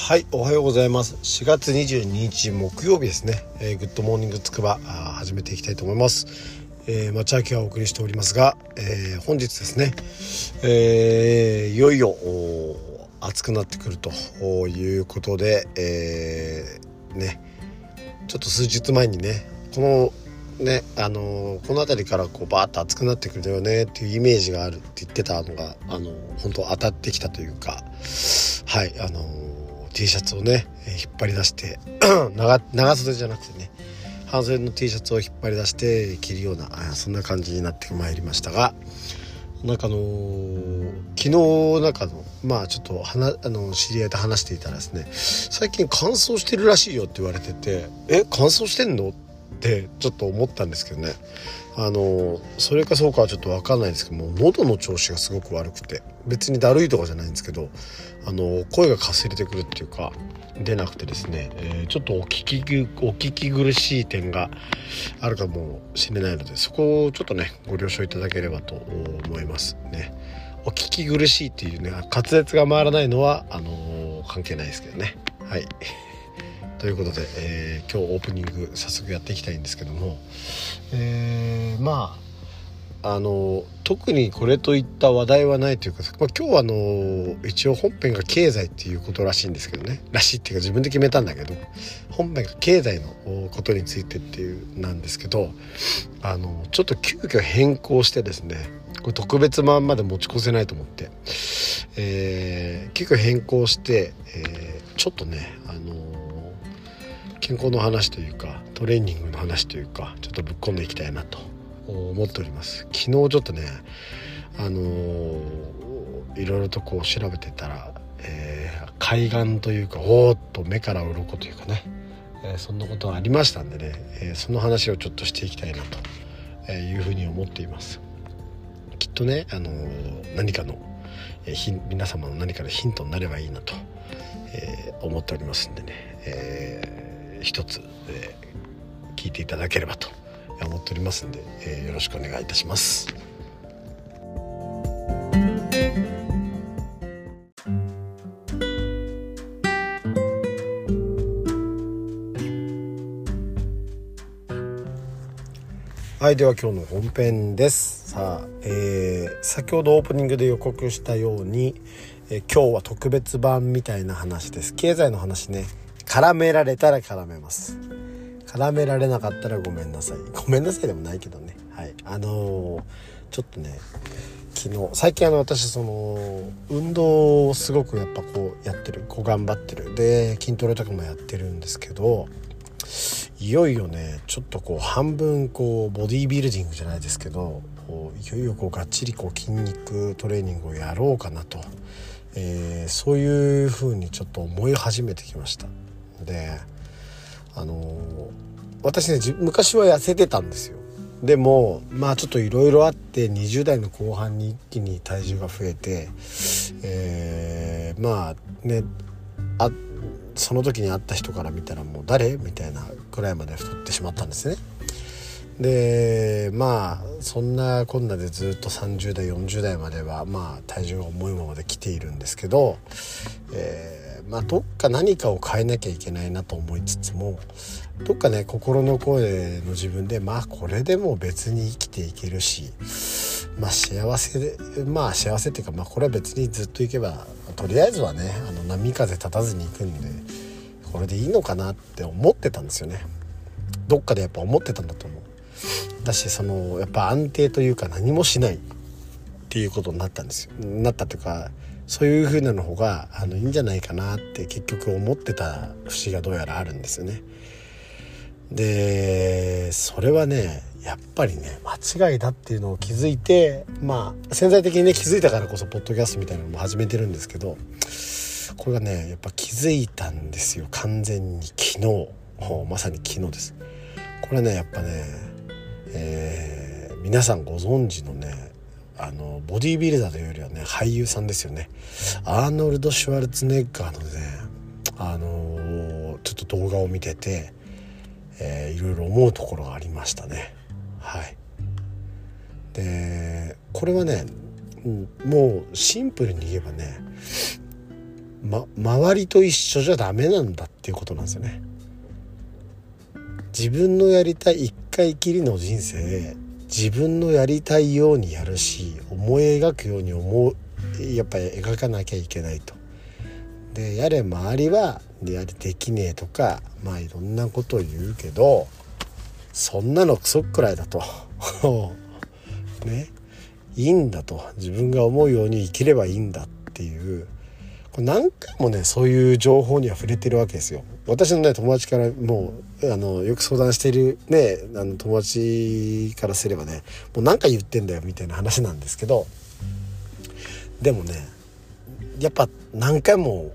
はいおはようございます。4月22日木曜日ですね、えー、グッドモーニングつくば始めていきたいと思います、えー、町明がお送りしておりますが、えー、本日ですね、えー、いよいよ暑くなってくるということで、えー、ねちょっと数日前にねこのねあのこの辺りからこうバーッと暑くなってくるよねっていうイメージがあるって言ってたのがあの本当当たってきたというかはいあの T シャツをね引っ張り出して 長長袖じゃなくてね半袖の T シャツを引っ張り出して着るようなそんな感じになってまいりましたがなんかあのー、昨日なんかのまあちょっとあの知り合いと話していたらですね最近乾燥してるらしいよって言われててえ乾燥してんの？ってちょっと思ったんですけどねあのそれかそうかはちょっと分かんないんですけども喉の調子がすごく悪くて別にだるいとかじゃないんですけどあの声がかすれてくるっていうか出なくてですね、えー、ちょっとお聞きお聞き苦しい点があるかもしれないのでそこをちょっとねご了承いただければと思いますね。お聞き苦しいっていうね滑舌が回らないのはあのー、関係ないですけどね。はいということで、えー、今日オープニング早速やっていきたいんですけども、えー、まああの特にこれといった話題はないというか、まあ、今日はあの一応本編が経済っていうことらしいんですけどね。らしいっていうか自分で決めたんだけど本編が経済のことについてっていうなんですけどあのちょっと急遽変更してですねこれ特別版まで持ち越せないと思って、えー、急遽変更して、えー、ちょっとねあの健康の話というかトレーニングの話というかちょっとぶっ込んでいきたいなと思っております。昨日ちょっとねあのー、いろいろとこう調べてたら、えー、海岸というかおーっと目から鱗というかね、えー、そんなことがありましたんでね、えその話をちょっとしていきたいなというふうに思っています。きっとね、あの何かの、え皆様の何かのヒントになればいいなと、え思っておりますんでね、え一つ、えー、聞いていただければと思っておりますんで、えー、よろしくお願いいたします。はいでは今日の本編です。さあ、えー、先ほどオープニングで予告したように、えー、今日は特別版みたいな話です。経済の話ね。絡められたら絡めます。絡められなかったらごめんなさい。ごめんなさいでもないけどね。はい。あのー、ちょっとね昨日最近あの私その運動をすごくやっぱこうやってる。こう頑張ってる。で筋トレとかもやってるんですけどいよいよねちょっとこう半分こうボディービルディングじゃないですけどいよいよこうがっちりこう筋肉トレーニングをやろうかなと、えー、そういうふうにちょっと思い始めてきました。であの私ね昔は痩せてたんですよでもまあちょっといろいろあって20代の後半に一気に体重が増えて、えー、まあねあその時に会った人から見たらもう誰？みたいなくらいまで太ってしまったんですね。でまあそんなこんなでずっと30代40代まではまあ体重が重いままで来ているんですけど、えーまあ、どっか何かを変えなきゃいけないなと思いつつもどっかね心の声の自分でまあこれでも別に生きていけるしまあ幸せでまあ幸せっていうかまあこれは別にずっといけばとりあえずはねあの波風立たずに行くんでこれでいいのかなって思ってたんですよね。どっかでやっぱ思ってたんだと思う。だしそのやっぱ安定というか何もしないっていうことになったんですよ。なったというかそういう風なの方があのいいんじゃないかなって結局思ってた節がどうやらあるんですよね。でそれはねやっぱりね間違いだっていうのを気づいてまあ潜在的にね気づいたからこそポッドキャストみたいなのも始めてるんですけどこれがねやっぱ気づいたんですよ完全に昨日まさに昨日です。これねやっぱね、えー、皆さんご存知のねあのボディービルダーというよりはね俳優さんですよね。アーノルド・シュワルツネッガーのねあのちょっと動画を見てて、えー、いろいろ思うところがありましたね。はい。でこれはねもうシンプルに言えばねま、周りと一緒じゃダメなんだっていうことなんですよね。自分のやりたい一回きりの人生自分のやりたいようにやるし思い描くように思うやっぱり描かなきゃいけないと。でやれ周りはやりできねえとかまあいろんなことを言うけどそんなのクソくらいだと ねいいんだと自分が思うように生きればいいんだっていうこれ何回もねそういう情報には触れてるわけですよ。私のね友達からもうあのよく相談しているねあの友達からすればねもう何回言ってんだよみたいな話なんですけどでもねやっぱ何回も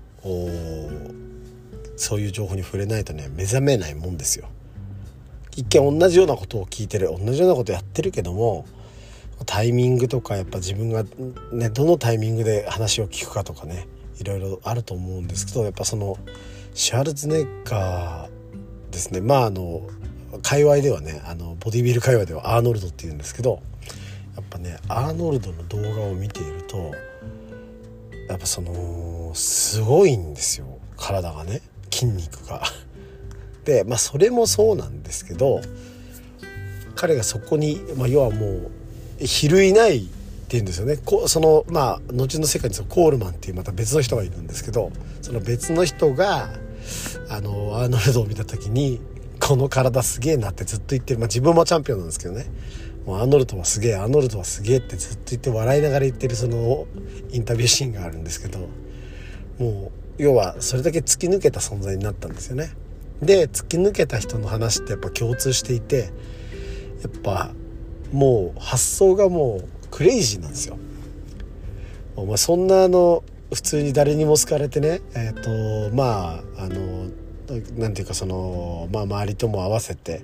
そういう情報に触れないとね目覚めないもんですよ。一見同じようなことを聞いてる同じようなことやってるけどもタイミングとかやっぱ自分がねどのタイミングで話を聞くかとかねいろいろあると思うんですけどやっぱそのシャルツネッガーですね。まああの界隈ではねあのボディビル界隈ではアーノルドっていうんですけどやっぱねアーノルドの動画を見ているとやっぱそのすごいんですよ。体がね。筋肉が。でまあそれもそうなんですけど彼がそこに、まあ、要はもう比類ないっていうんですよね。こそのまあ後の世界にそのコールマンっていうまた別の人がいるんですけどその別の人があのアーノルドを見た時にこの体すげえなってずっと言ってる、まあ、自分もチャンピオンなんですけどねもうアーノルドはすげえアーノルドはすげえってずっと言って笑いながら言ってるそのインタビューシーンがあるんですけどもう要はそれだけ突き抜けた存在になったんですよね。で突き抜けた人の話ってやっぱ共通していてやっぱもう発想がもうクレイジーなんですよ。お前そんなあの普通に誰にも好かれてねえっ、ー、とまああのなんていうかその、まあ、周りとも合わせて、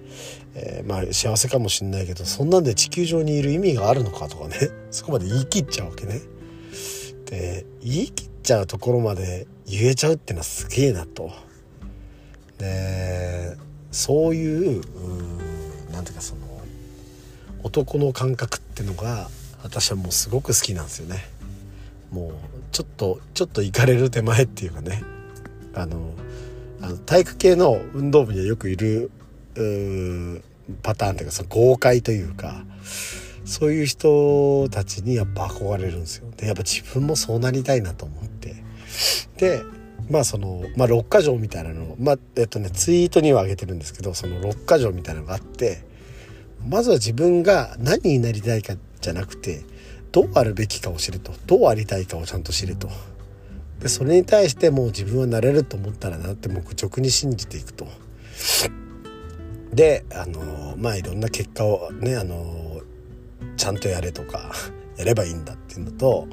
えー、まあ、幸せかもしんないけどそんなんで地球上にいる意味があるのかとかね そこまで言い切っちゃうわけね。で言い切っちゃうところまで言えちゃうっていうのはすげえなと。でそういう何ていうかその男の感覚ってのが私はもうすごく好きなんですよね。もうちょっとちょっと行かれる手前っていうかねあのあの体育系の運動部にはよくいるパターンというかその豪快というかそういう人たちにやっぱ憧れるんですよ。でやっぱ自分もそうなりたいなと思ってでまあその、まあ、6か条みたいなのまあえっとねツイートには上げてるんですけどその6か条みたいなのがあってまずは自分が何になりたいかじゃなくてどうあるべきかを知ると。どうありたいかをちゃんと知ると。でそれに対してもう自分はなれると思ったらなってもう直に信じていくと。であのまあいろんな結果をねあのちゃんとやれとかやればいいんだっていうのと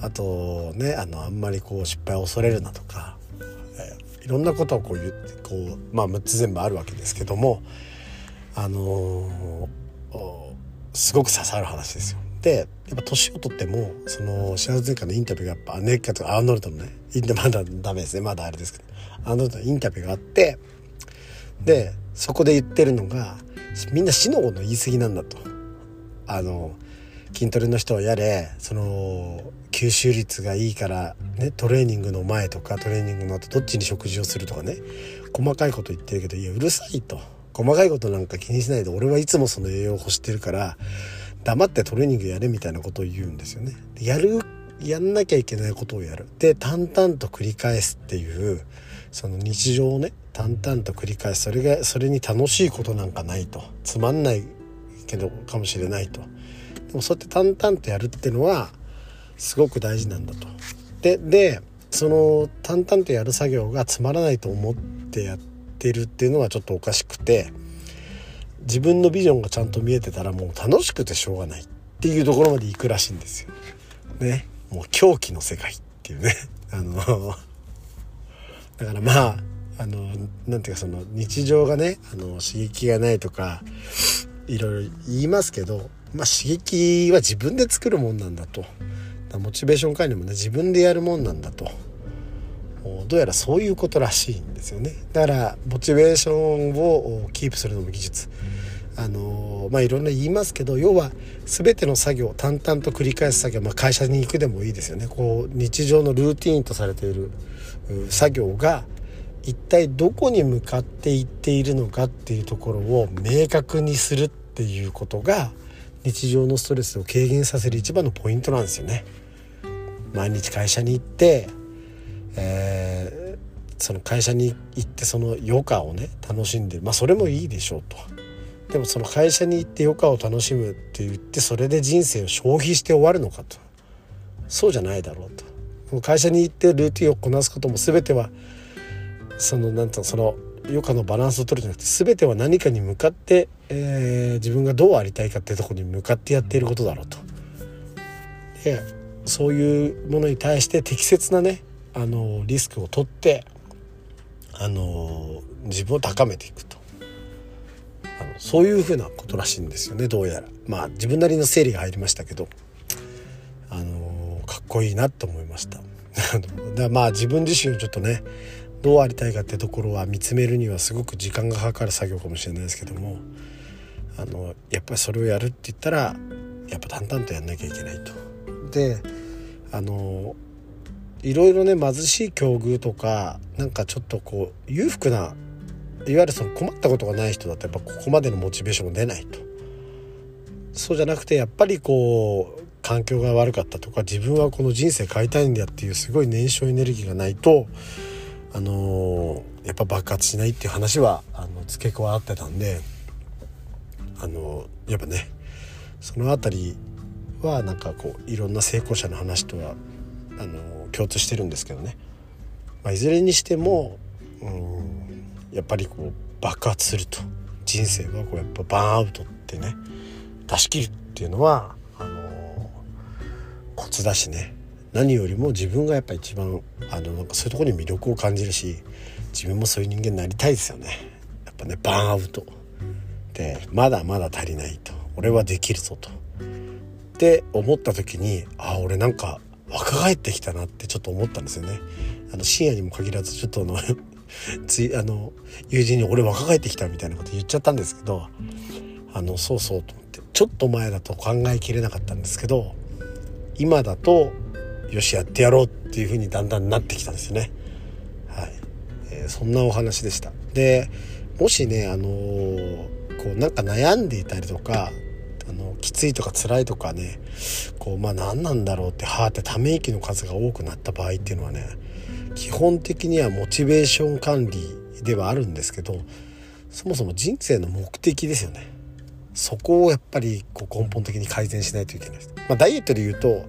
あとねあのあんまりこう失敗を恐れるなとか、えいろんなことをこう言ってこうまあ6つ全部あるわけですけどもあのすごく刺さる話ですよ。でやっぱ年を取ってもその幸せ前回のインタビューがやっぱネッカとかアーノルドのねインタまだダメですね。まだあれですけど。アーノルドのインタビューがあってでそこで言ってるのがみんな死の子の言い過ぎなんだと。あの筋トレの人はやれその吸収率がいいから、ね、トレーニングの前とかトレーニングの後どっちに食事をするとかね。細かいこと言ってるけどいやうるさいと。細かいことなんか気にしないで俺はいつもその栄養を欲してるから黙ってトレーニングやれみたいなことを言うんですよね。やるやんなきゃいけないことをやるで淡々と繰り返すっていうその日常をね淡々と繰り返すそれがそれに楽しいことなんかないとつまんないけどかもしれないとでもそうやって淡々とやるっていうのはすごく大事なんだと。ででその淡々とやる作業がつまらないと思ってやってるっていうのはちょっとおかしくて自分のビジョンがちゃんと見えてたらもう楽しくてしょうがないっていうところまで行くらしいんですよ。ね。もう狂気の世界っていうね。あのだからまああのなんていうかその日常がねあの刺激がないとかいろいろ言いますけど、まあ、刺激は自分で作るもんなんだと。モチベーション管理もね自分でやるもんなんだと。どうやらそういうことらしいんですよね。だからモチベーションをキープするのも技術。あのまあいろんな言いますけど要は全ての作業淡々と繰り返す作業、まあ、会社に行くでもいいですよねこう日常のルーティンとされている作業が一体どこに向かっていっているのかっていうところを明確にするっていうことが日常のストレスを軽減させる一番のポイントなんですよね。毎日会社に行って、えー、その会社に行ってその余暇をね楽しんでまあそれもいいでしょうと。でもその会社に行って余暇を楽しむって言ってそれで人生を消費して終わるのかと。そうじゃないだろうと。会社に行ってルーティンをこなすことも全てはそのなんていうのその余暇のバランスを取るじゃなくて全ては何かに向かって、えー、自分がどうありたいかっていうところに向かってやっていることだろうと。でそういうものに対して適切なねあのリスクを取ってあの自分を高めていくと。あのそういうふうなことらしいんですよねどうやら。まあ自分なりの整理が入りましたけど。あのかっこいいなと思いました。だまあ自分自身をちょっとねどうありたいかってところは見つめるにはすごく時間がかかる作業かもしれないですけどもあのやっぱりそれをやるって言ったらやっぱ淡々とやんなきゃいけないと。であのいろいろね貧しい境遇とかなんかちょっとこう裕福ないわゆるその困ったことがない人だとやっぱここまでのモチベーションが出ないと。そうじゃなくてやっぱりこう環境が悪かったとか自分はこの人生変えたいんだっていうすごい燃焼エネルギーがないとあのやっぱ爆発しないっていう話はあの付け加わってたんであのやっぱねその辺りはなんかこういろんな成功者の話とはあの共通してるんですけどね、まあ、いずれにしてもうんやっぱりこう爆発すると。人生はこうやっぱバーンアウトってね出し切るっていうのはあのコツだしね。何よりも自分がやっぱ一番あのなんかそういうところに魅力を感じるし自分もそういう人間になりたいですよね。やっぱねバーンアウト。でまだまだ足りないと。俺はできるぞと。って思った時にあ俺なんか若返ってきたなってちょっと思ったんですよね。あの深夜にも限らずちょっとのついあの友人に「俺若返ってきた」みたいなこと言っちゃったんですけどあのそうそうと思ってちょっと前だと考えきれなかったんですけど今だとよしやってやろうっていう風にだんだんなってきたんですよね。はい、えー、そんなお話でした。でもしねあのー、こうなんか悩んでいたりとかあのきついとか辛いとかねこうまあ何なんだろうってはあってため息の数が多くなった場合っていうのはね基本的にはモチベーション管理ではあるんですけどそもそも人生の目的ですよね。そこをやっぱりこう根本的に改善しないといけないです。まあ、ダイエットで言うと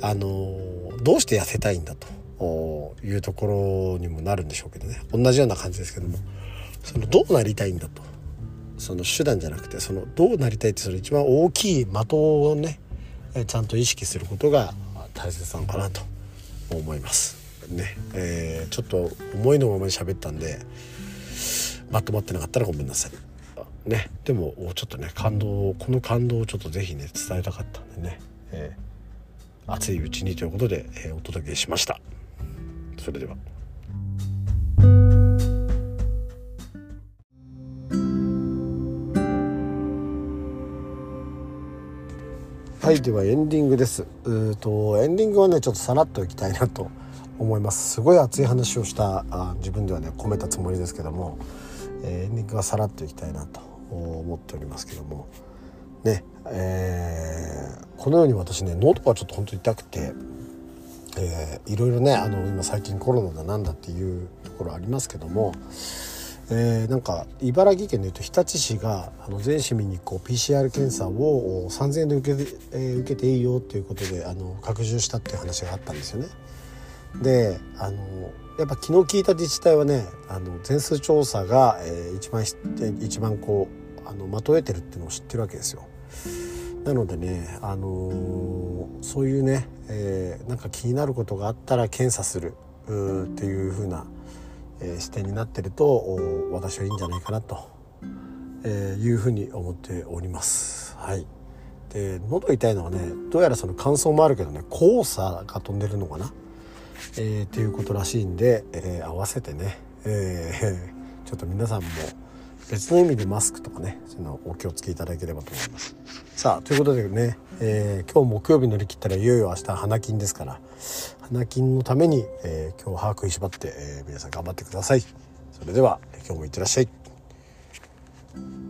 あのどうして痩せたいんだというところにもなるんでしょうけどね同じような感じですけどもそのどうなりたいんだとその手段じゃなくてそのどうなりたいってその一番大きい的をねちゃんと意識することが大切なのかなと思います。ねえー、ちょっと思いのままに喋ったんでまとまってなかったらごめんなさい。ね、でもちょっとね感動この感動をちょっと是非ね伝えたかったんでね、えー熱いうちにということで、えー、お届けしました。それでは。はいではエンディングです。うとエンディングはねちょっとさらっといきたいなと思いますすごい熱い話をしたあ自分ではね込めたつもりですけども、えー、エンディングはさらっといきたいなと思っておりますけどもねえー、このように私ね喉がちょっと本当に痛くて、えー、いろいろねあの今最近コロナだなんだっていうところありますけども、えー、なんか茨城県でいうと日立市があの全市民にこう PCR 検査を3,000円で受け,、えー、受けていいよっていうことであの拡充したっていう話があったんですよね。であのやっぱ昨日聞いた自治体はねあの全数調査が、えー、一番一番こうあのまとえてるっていうのを知ってるわけですよ。なのでね、あのー、そういうね、えー、なんか気になることがあったら検査するっていう風な、えー、視点になってると私はいいんじゃないかなと、えー、いうふうに思っております。はいで喉痛いのはねどうやらその乾燥もあるけどね黄砂が飛んでるのかな、えー、っていうことらしいんで、えー、合わせてね、えー、ちょっと皆さんも別の意味でマスクとかねそのお気をつけいただければと思います。さあということでね、えー、今日木曜日乗り切ったらいよいよ明日花金ですから花金のために、えー、今日歯食いしばって、えー、皆さん頑張ってください。それでは今日もいってらっしゃい。